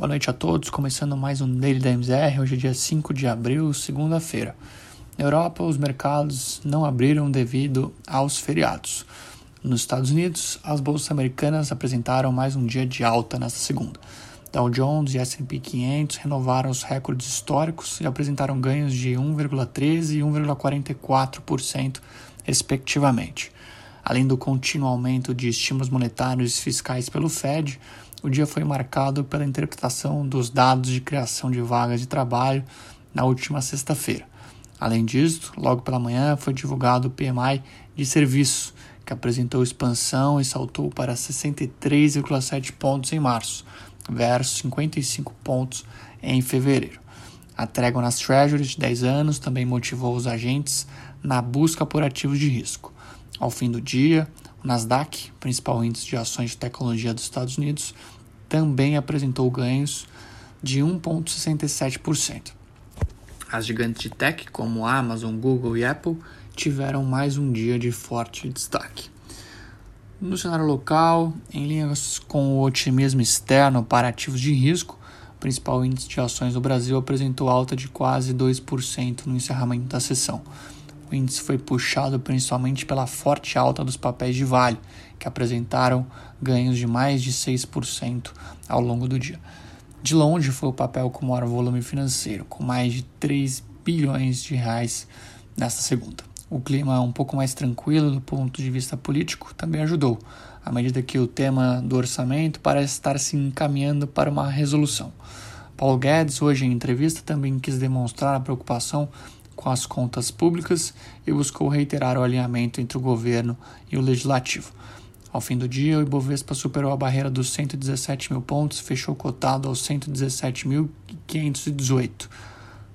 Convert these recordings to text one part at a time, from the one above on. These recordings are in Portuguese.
Boa noite a todos, começando mais um Daily da MZR, hoje é dia 5 de abril, segunda-feira. Na Europa, os mercados não abriram devido aos feriados. Nos Estados Unidos, as bolsas americanas apresentaram mais um dia de alta nesta segunda. Dow Jones e S&P 500 renovaram os recordes históricos e apresentaram ganhos de 1,13% e 1,44%, respectivamente. Além do contínuo aumento de estímulos monetários e fiscais pelo Fed, o dia foi marcado pela interpretação dos dados de criação de vagas de trabalho na última sexta-feira. Além disso, logo pela manhã foi divulgado o PMI de serviços, que apresentou expansão e saltou para 63,7 pontos em março, versus 55 pontos em fevereiro. A trégua nas Treasuries de 10 anos também motivou os agentes na busca por ativos de risco. Ao fim do dia, Nasdaq, principal índice de ações de tecnologia dos Estados Unidos, também apresentou ganhos de 1,67%. As gigantes de tech, como Amazon, Google e Apple, tiveram mais um dia de forte destaque. No cenário local, em linhas com o otimismo externo para ativos de risco, o principal índice de ações do Brasil apresentou alta de quase 2% no encerramento da sessão. O índice foi puxado principalmente pela forte alta dos papéis de Vale, que apresentaram ganhos de mais de 6% ao longo do dia. De longe foi o papel com maior volume financeiro, com mais de 3 bilhões de reais nesta segunda. O clima um pouco mais tranquilo do ponto de vista político também ajudou, à medida que o tema do orçamento parece estar se encaminhando para uma resolução. Paulo Guedes, hoje em entrevista, também quis demonstrar a preocupação com as contas públicas e buscou reiterar o alinhamento entre o governo e o legislativo. Ao fim do dia, o Ibovespa superou a barreira dos 117 mil pontos fechou cotado aos 117.518,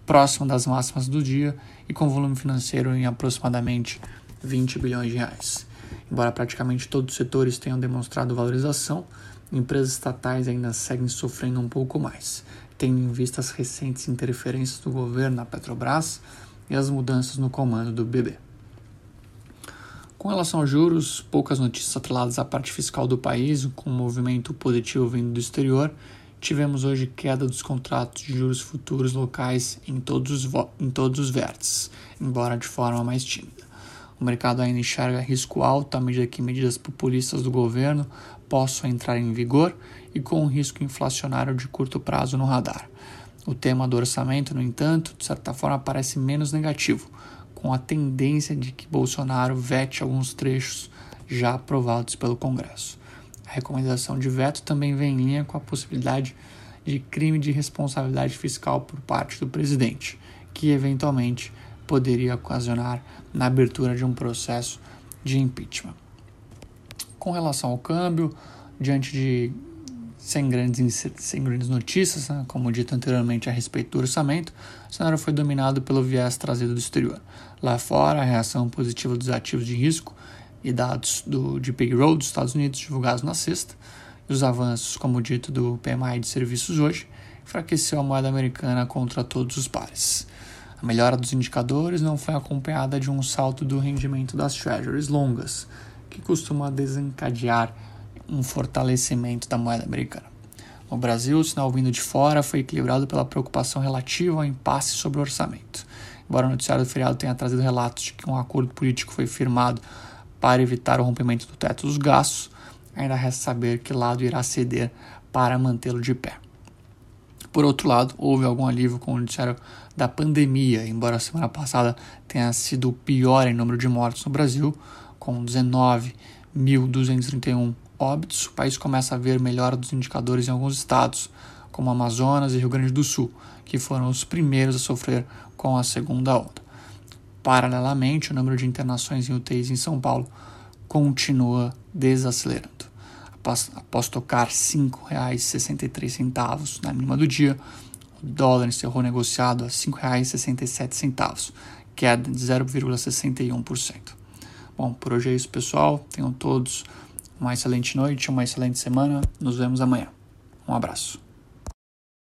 próximo das máximas do dia e com volume financeiro em aproximadamente 20 bilhões de reais. Embora praticamente todos os setores tenham demonstrado valorização, empresas estatais ainda seguem sofrendo um pouco mais, tendo em vista as recentes interferências do governo na Petrobras e as mudanças no comando do BB. Com relação aos juros, poucas notícias atreladas à parte fiscal do país, com um movimento positivo vindo do exterior, tivemos hoje queda dos contratos de juros futuros locais em todos os, em todos os vértices, embora de forma mais tímida. O mercado ainda enxerga risco alto à medida que medidas populistas do governo possam entrar em vigor e com um risco inflacionário de curto prazo no radar. O tema do orçamento, no entanto, de certa forma parece menos negativo, com a tendência de que Bolsonaro vete alguns trechos já aprovados pelo Congresso. A recomendação de veto também vem em linha com a possibilidade de crime de responsabilidade fiscal por parte do presidente, que eventualmente poderia ocasionar na abertura de um processo de impeachment. Com relação ao câmbio, diante de sem grandes, sem grandes notícias, né? como dito anteriormente a respeito do orçamento, o cenário foi dominado pelo viés trazido do exterior. Lá fora, a reação positiva dos ativos de risco e dados do, de payroll dos Estados Unidos divulgados na sexta, e os avanços, como dito, do PMI de serviços hoje, enfraqueceu a moeda americana contra todos os pares. A melhora dos indicadores não foi acompanhada de um salto do rendimento das treasuries longas, que costuma desencadear um fortalecimento da moeda americana. No Brasil, o sinal vindo de fora foi equilibrado pela preocupação relativa ao impasse sobre o orçamento. Embora o noticiário do feriado tenha trazido relatos de que um acordo político foi firmado para evitar o rompimento do teto dos gastos, ainda resta saber que lado irá ceder para mantê-lo de pé. Por outro lado, houve algum alívio com o noticiário da pandemia, embora a semana passada tenha sido o pior em número de mortes no Brasil, com 19.231 óbitos, o país começa a ver melhora dos indicadores em alguns estados, como Amazonas e Rio Grande do Sul, que foram os primeiros a sofrer com a segunda onda. Paralelamente, o número de internações em UTIs em São Paulo continua desacelerando. Após, após tocar R$ 5,63 na mínima do dia, o dólar encerrou negociado a R$ 5,67, queda de 0,61%. Bom, por hoje é isso, pessoal. Tenham todos uma excelente noite, uma excelente semana. Nos vemos amanhã. Um abraço.